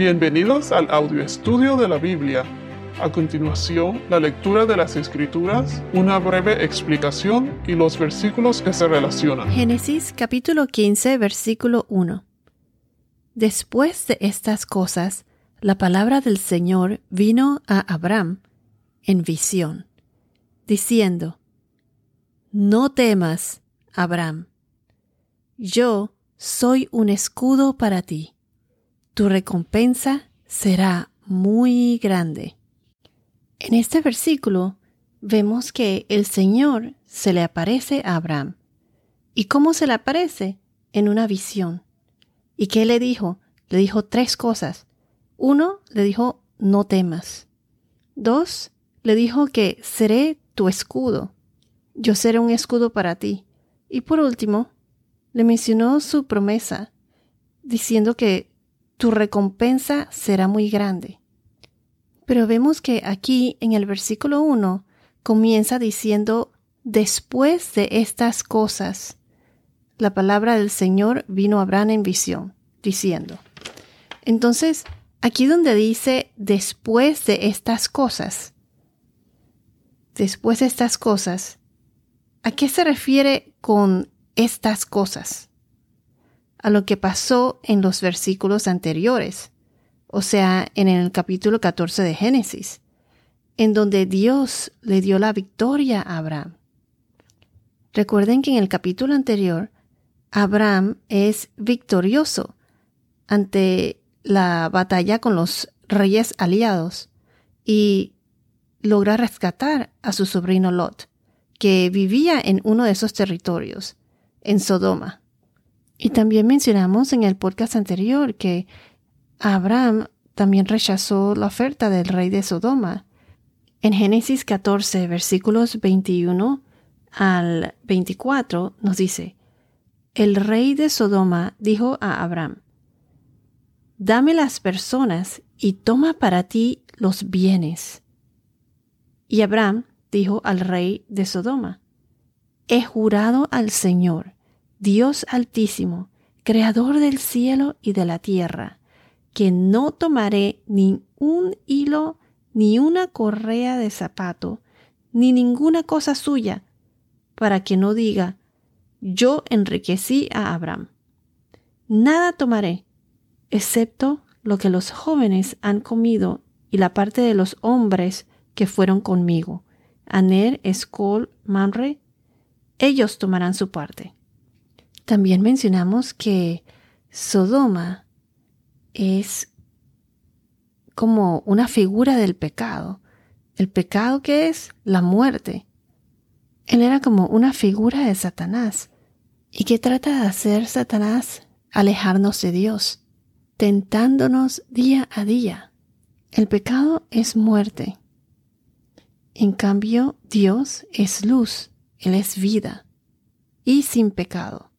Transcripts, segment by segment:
Bienvenidos al audio estudio de la Biblia. A continuación, la lectura de las Escrituras, una breve explicación y los versículos que se relacionan. Génesis capítulo 15, versículo 1. Después de estas cosas, la palabra del Señor vino a Abraham en visión, diciendo, No temas, Abraham, yo soy un escudo para ti tu recompensa será muy grande. En este versículo vemos que el Señor se le aparece a Abraham. ¿Y cómo se le aparece? En una visión. ¿Y qué le dijo? Le dijo tres cosas. Uno, le dijo, no temas. Dos, le dijo que seré tu escudo. Yo seré un escudo para ti. Y por último, le mencionó su promesa, diciendo que tu recompensa será muy grande. Pero vemos que aquí en el versículo 1 comienza diciendo, después de estas cosas, la palabra del Señor vino a Abraham en visión, diciendo. Entonces, aquí donde dice después de estas cosas, después de estas cosas, ¿a qué se refiere con estas cosas? A lo que pasó en los versículos anteriores, o sea, en el capítulo 14 de Génesis, en donde Dios le dio la victoria a Abraham. Recuerden que en el capítulo anterior, Abraham es victorioso ante la batalla con los reyes aliados y logra rescatar a su sobrino Lot, que vivía en uno de esos territorios, en Sodoma. Y también mencionamos en el podcast anterior que Abraham también rechazó la oferta del rey de Sodoma. En Génesis 14, versículos 21 al 24 nos dice, el rey de Sodoma dijo a Abraham, Dame las personas y toma para ti los bienes. Y Abraham dijo al rey de Sodoma, He jurado al Señor Dios altísimo, creador del cielo y de la tierra, que no tomaré ni un hilo, ni una correa de zapato, ni ninguna cosa suya, para que no diga, yo enriquecí a Abraham. Nada tomaré, excepto lo que los jóvenes han comido y la parte de los hombres que fueron conmigo, Aner, Escol, Manre, ellos tomarán su parte. También mencionamos que Sodoma es como una figura del pecado. El pecado que es la muerte. Él era como una figura de Satanás. ¿Y qué trata de hacer Satanás? Alejarnos de Dios, tentándonos día a día. El pecado es muerte. En cambio, Dios es luz, Él es vida y sin pecado.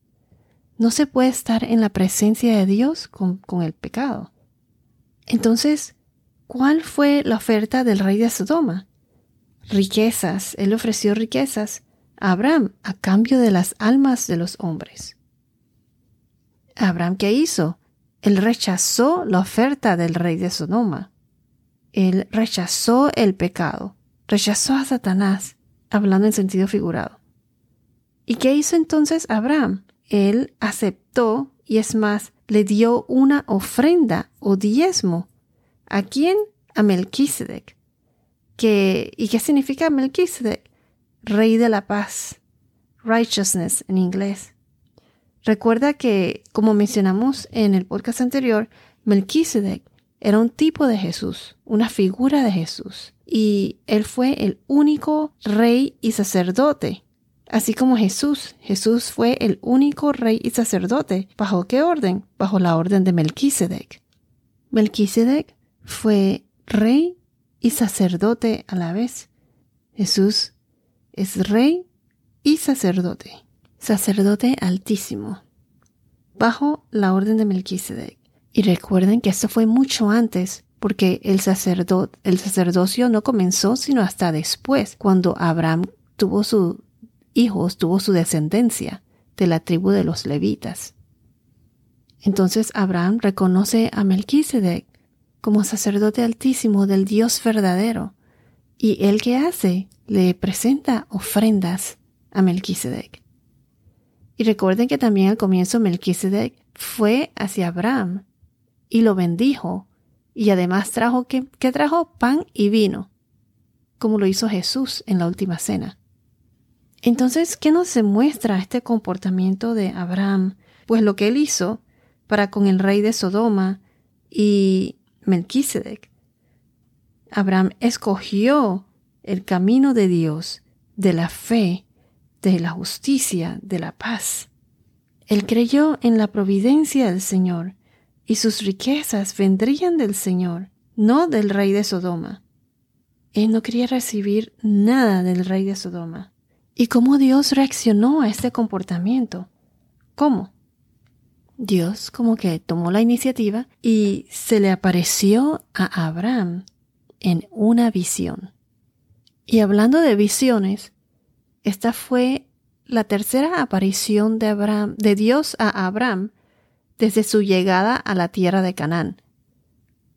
No se puede estar en la presencia de Dios con, el pecado. Entonces, ¿cuál fue la oferta del rey de Sodoma? Riquezas. Él ofreció riquezas a Abraham a cambio de las almas de los hombres. Abraham, ¿qué hizo? Él rechazó la oferta del rey de Sodoma. Él rechazó el pecado, rechazó a Satanás, hablando en sentido figurado. ¿Y qué hizo entonces Abraham? Él aceptó y es más, le dio una ofrenda o diezmo. ¿A quién? A Melquisedec. ¿Y qué significa Melquisedec? Rey de la paz. Righteousness en inglés. Recuerda que, como mencionamos en el podcast anterior, Melquisedec era un tipo de Jesús, una figura de Jesús. Y él fue el único rey y sacerdote Así como Jesús, Jesús fue el único rey y sacerdote. ¿Bajo qué orden? Bajo la orden de Melquisedec. Melquisedec fue rey y sacerdote a la vez. Jesús es rey y sacerdote. Sacerdote altísimo. Bajo la orden de Melquisedec. Y recuerden que esto fue mucho antes, porque el, sacerdocio no comenzó sino hasta después, cuando Abraham tuvo su hijos tuvo su descendencia de la tribu de los levitas. Entonces Abraham reconoce a Melquisedec como sacerdote altísimo del Dios verdadero, y él que hace le presenta ofrendas a Melquisedec. Y recuerden que también al comienzo Melquisedec fue hacia Abraham y lo bendijo, y además trajo que, que trajo pan y vino, como lo hizo Jesús en la última cena. Entonces, ¿qué nos demuestra este comportamiento de Abraham? Pues lo que él hizo para con el rey de Sodoma y Melquisedec. Abraham escogió el camino de Dios, de la fe, de la justicia, de la paz. Él creyó en la providencia del Señor, y sus riquezas vendrían del Señor, no del rey de Sodoma. Él no quería recibir nada del rey de Sodoma. ¿Y cómo Dios reaccionó a este comportamiento? ¿Cómo? Dios como que tomó la iniciativa y se le apareció a Abraham en una visión. Y hablando de visiones, esta fue la tercera aparición de Abraham, de Dios a Abraham desde su llegada a la tierra de Canaán.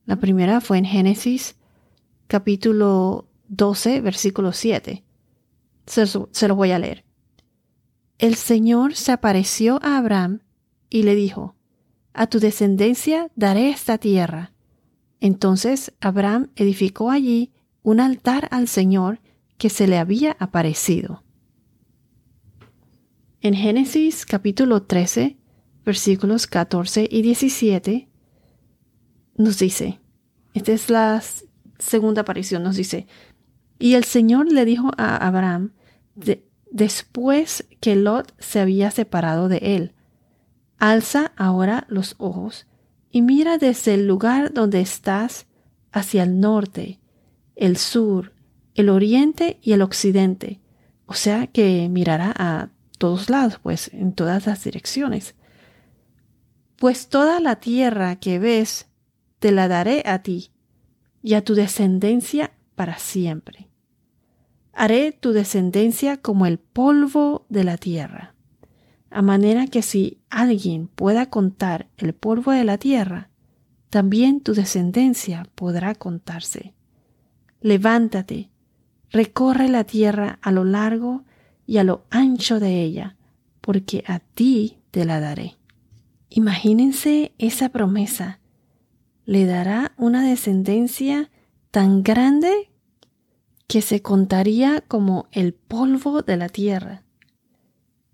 La primera fue en Génesis capítulo 12, versículo 7. Se, se lo voy a leer. El Señor se apareció a Abraham y le dijo, A tu descendencia daré esta tierra. Entonces Abraham edificó allí un altar al Señor que se le había aparecido. En Génesis capítulo 13, versículos 14 y 17, nos dice, esta es la segunda aparición, nos dice, y el Señor le dijo a Abraham, después que Lot se había separado de él, Alza ahora los ojos y mira desde el lugar donde estás hacia el norte, el sur, el oriente y el occidente. O sea que mirará a todos lados, pues en todas las direcciones. Pues toda la tierra que ves te la daré a ti y a tu descendencia para siempre. Haré tu descendencia como el polvo de la tierra a manera que si alguien pueda contar el polvo de la tierra, también tu descendencia podrá contarse. Levántate, recorre la tierra a lo largo y a lo ancho de ella, porque a ti te la daré. Imagínense esa promesa. Le dará una descendencia tan grande que se contaría como el polvo de la tierra.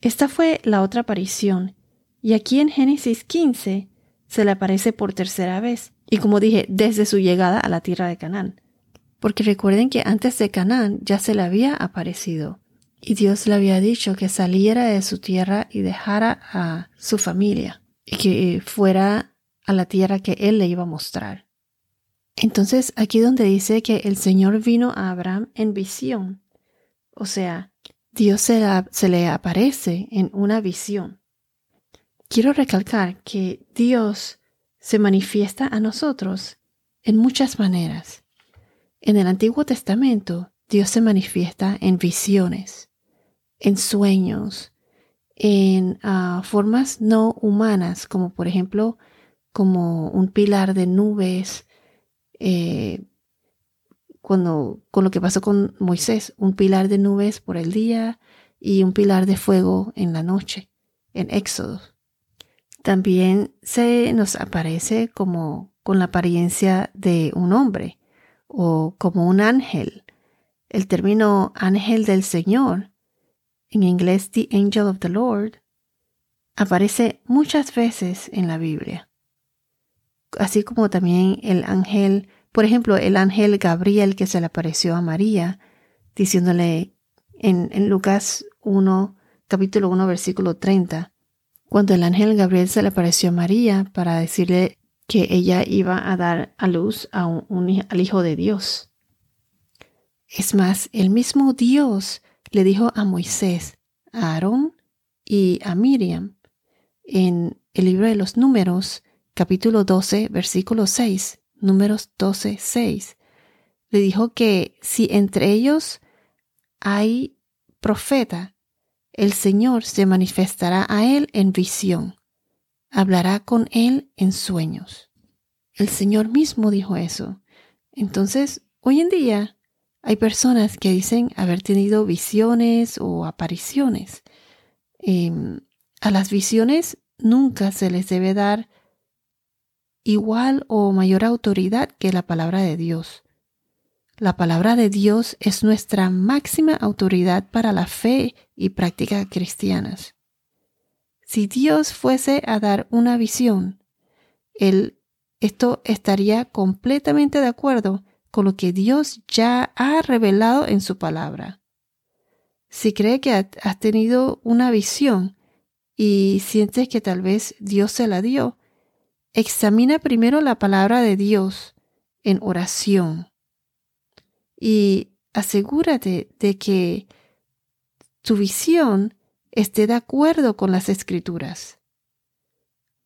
Esta fue la otra aparición, y aquí en Génesis 15 se le aparece por tercera vez, y como dije, desde su llegada a la tierra de Canaán. Porque recuerden que antes de Canaán ya se le había aparecido, y Dios le había dicho que saliera de su tierra y dejara a su familia, y que fuera a la tierra que él le iba a mostrar. Entonces, aquí donde dice que el Señor vino a Abraham en visión, o sea, Dios se, le aparece en una visión. Quiero recalcar que Dios se manifiesta a nosotros en muchas maneras. En el Antiguo Testamento, Dios se manifiesta en visiones, en sueños, en ah, formas no humanas, como por ejemplo, como un pilar de nubes, eh, cuando, con lo que pasó con Moisés, un pilar de nubes por el día y un pilar de fuego en la noche, en Éxodo. También se nos aparece como con la apariencia de un hombre o como un ángel. El término ángel del Señor, en inglés the angel of the Lord, aparece muchas veces en la Biblia, así como también el ángel por ejemplo, el ángel Gabriel que se le apareció a María, diciéndole en, Lucas 1, capítulo 1, versículo 30, cuando el ángel Gabriel se le apareció a María para decirle que ella iba a dar a luz a un, al Hijo de Dios. Es más, el mismo Dios le dijo a Moisés, a Aarón y a Miriam en el libro de los números, capítulo 12, versículo 6, números 12, 6, le dijo que si entre ellos hay profeta, el Señor se manifestará a él en visión, hablará con él en sueños. el Señor mismo dijo eso. Entonces, hoy en día hay personas que dicen haber tenido visiones o apariciones. Em, a las visiones nunca se les debe dar igual o mayor autoridad que la palabra de Dios. La palabra de Dios es nuestra máxima autoridad para la fe y práctica cristianas. Si Dios fuese a dar una visión, él, esto estaría completamente de acuerdo con lo que Dios ya ha revelado en su palabra. Si cree que has tenido una visión y sientes que tal vez Dios se la dio, examina primero la palabra de Dios en oración y asegúrate de que tu visión esté de acuerdo con las escrituras.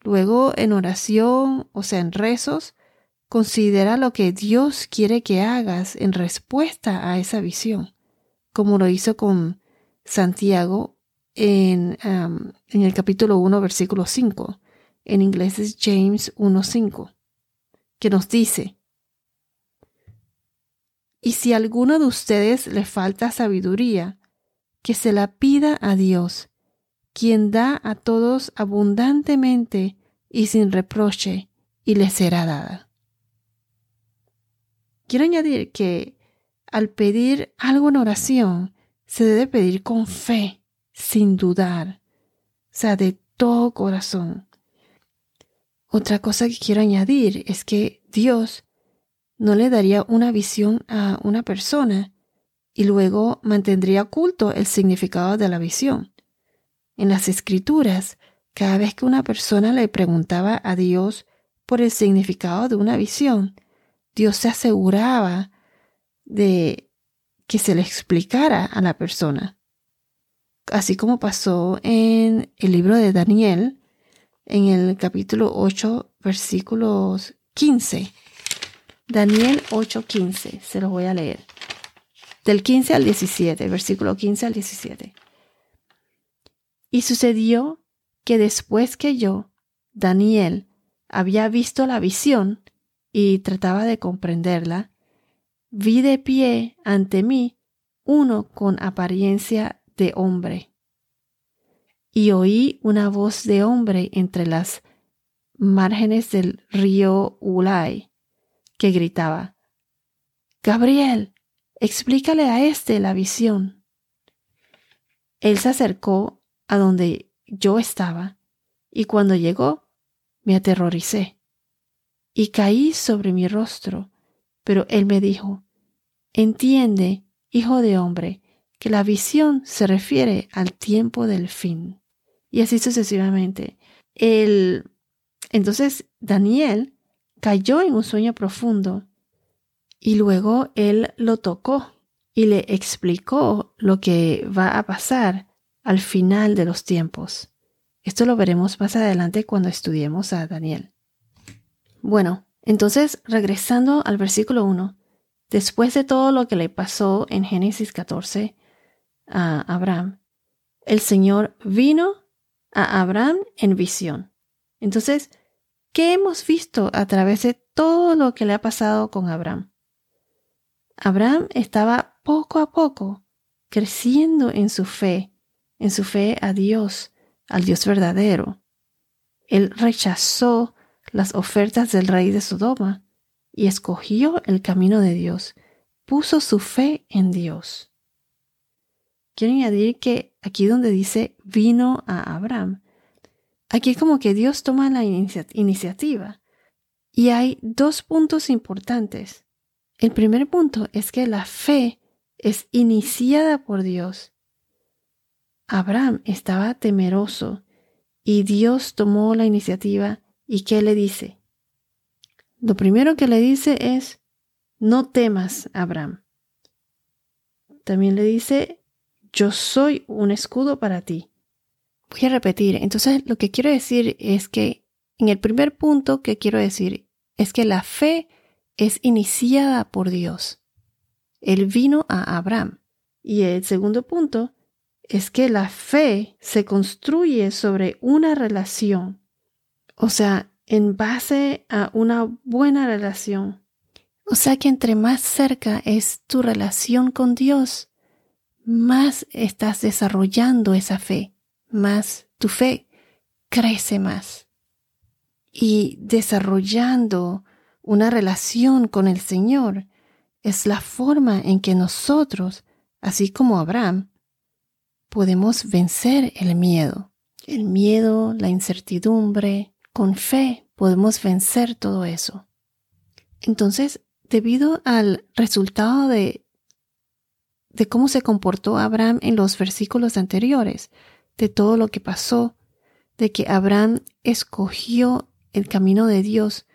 Luego, en oración, o sea, en rezos, considera lo que Dios quiere que hagas en respuesta a esa visión, como lo hizo con Santiago en, en el capítulo 1, versículo 5 en inglés es James 1.5, que nos dice, y si alguno de ustedes le falta sabiduría, que se la pida a Dios, quien da a todos abundantemente y sin reproche, y le será dada. Quiero añadir que al pedir algo en oración, se debe pedir con fe, sin dudar, o sea, de todo corazón. Otra cosa que quiero añadir es que Dios no le daría una visión a una persona y luego mantendría oculto el significado de la visión. En las escrituras, cada vez que una persona le preguntaba a Dios por el significado de una visión, Dios se aseguraba de que se le explicara a la persona. Así como pasó en el libro de Daniel, en el capítulo 8, versículos 15. Daniel 8, 15. Se los voy a leer. Del 15 al 17, versículo 15 al 17. Y sucedió que después que yo, Daniel, había visto la visión y trataba de comprenderla, vi de pie ante mí uno con apariencia de hombre y oí una voz de hombre entre las márgenes del río Ulay, que gritaba, Gabriel, explícale a éste la visión. Él se acercó a donde yo estaba, y cuando llegó, me aterroricé, y caí sobre mi rostro, pero él me dijo, Entiende, hijo de hombre, que la visión se refiere al tiempo del fin y así sucesivamente. El, entonces Daniel cayó en un sueño profundo y luego él lo tocó y le explicó lo que va a pasar al final de los tiempos. Esto lo veremos más adelante cuando estudiemos a Daniel. Bueno, entonces regresando al versículo 1, después de todo lo que le pasó en Génesis 14 a Abraham, el Señor vino a Abraham en visión. Entonces, ¿qué hemos visto a través de todo lo que le ha pasado con Abraham? Abraham estaba poco a poco creciendo en su fe, en su fe a Dios, al Dios verdadero. Él rechazó las ofertas del rey de Sodoma y escogió el camino de Dios, puso su fe en Dios. Quiero añadir que aquí donde dice vino a Abraham, aquí es como que Dios toma la iniciativa. Y hay dos puntos importantes. El primer punto es que la fe es iniciada por Dios. Abraham estaba temeroso y Dios tomó la iniciativa y ¿qué le dice? Lo primero que le dice es, no temas, Abraham. También le dice, yo soy un escudo para ti. Voy a repetir, entonces lo que quiero decir es que en el primer punto que quiero decir es que la fe es iniciada por Dios. Él vino a Abraham. Y el segundo punto es que la fe se construye sobre una relación. O sea, en base a una buena relación. O sea que entre más cerca es tu relación con Dios, más estás desarrollando esa fe, más tu fe crece más. Y desarrollando una relación con el Señor es la forma en que nosotros, así como Abraham, podemos vencer el miedo. El miedo, la incertidumbre, con fe podemos vencer todo eso. Entonces, debido al resultado de, de cómo se comportó Abraham en los versículos anteriores, de todo lo que pasó, de que Abraham escogió el camino de Dios,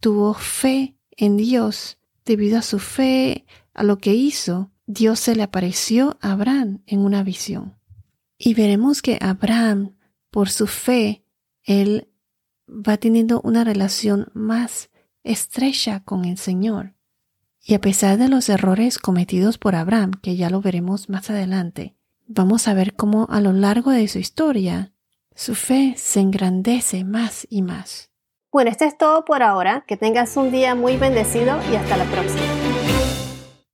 tuvo fe en Dios, debido a su fe, a lo que hizo, Dios se le apareció a Abraham en una visión. Y veremos que Abraham, por su fe, él va teniendo una relación más estrecha con el Señor. Y a pesar de los errores cometidos por Abraham, que ya lo veremos más adelante, vamos a ver cómo a lo largo de su historia su fe se engrandece más y más. Bueno, esto es todo por ahora. Que tengas un día muy bendecido y hasta la próxima.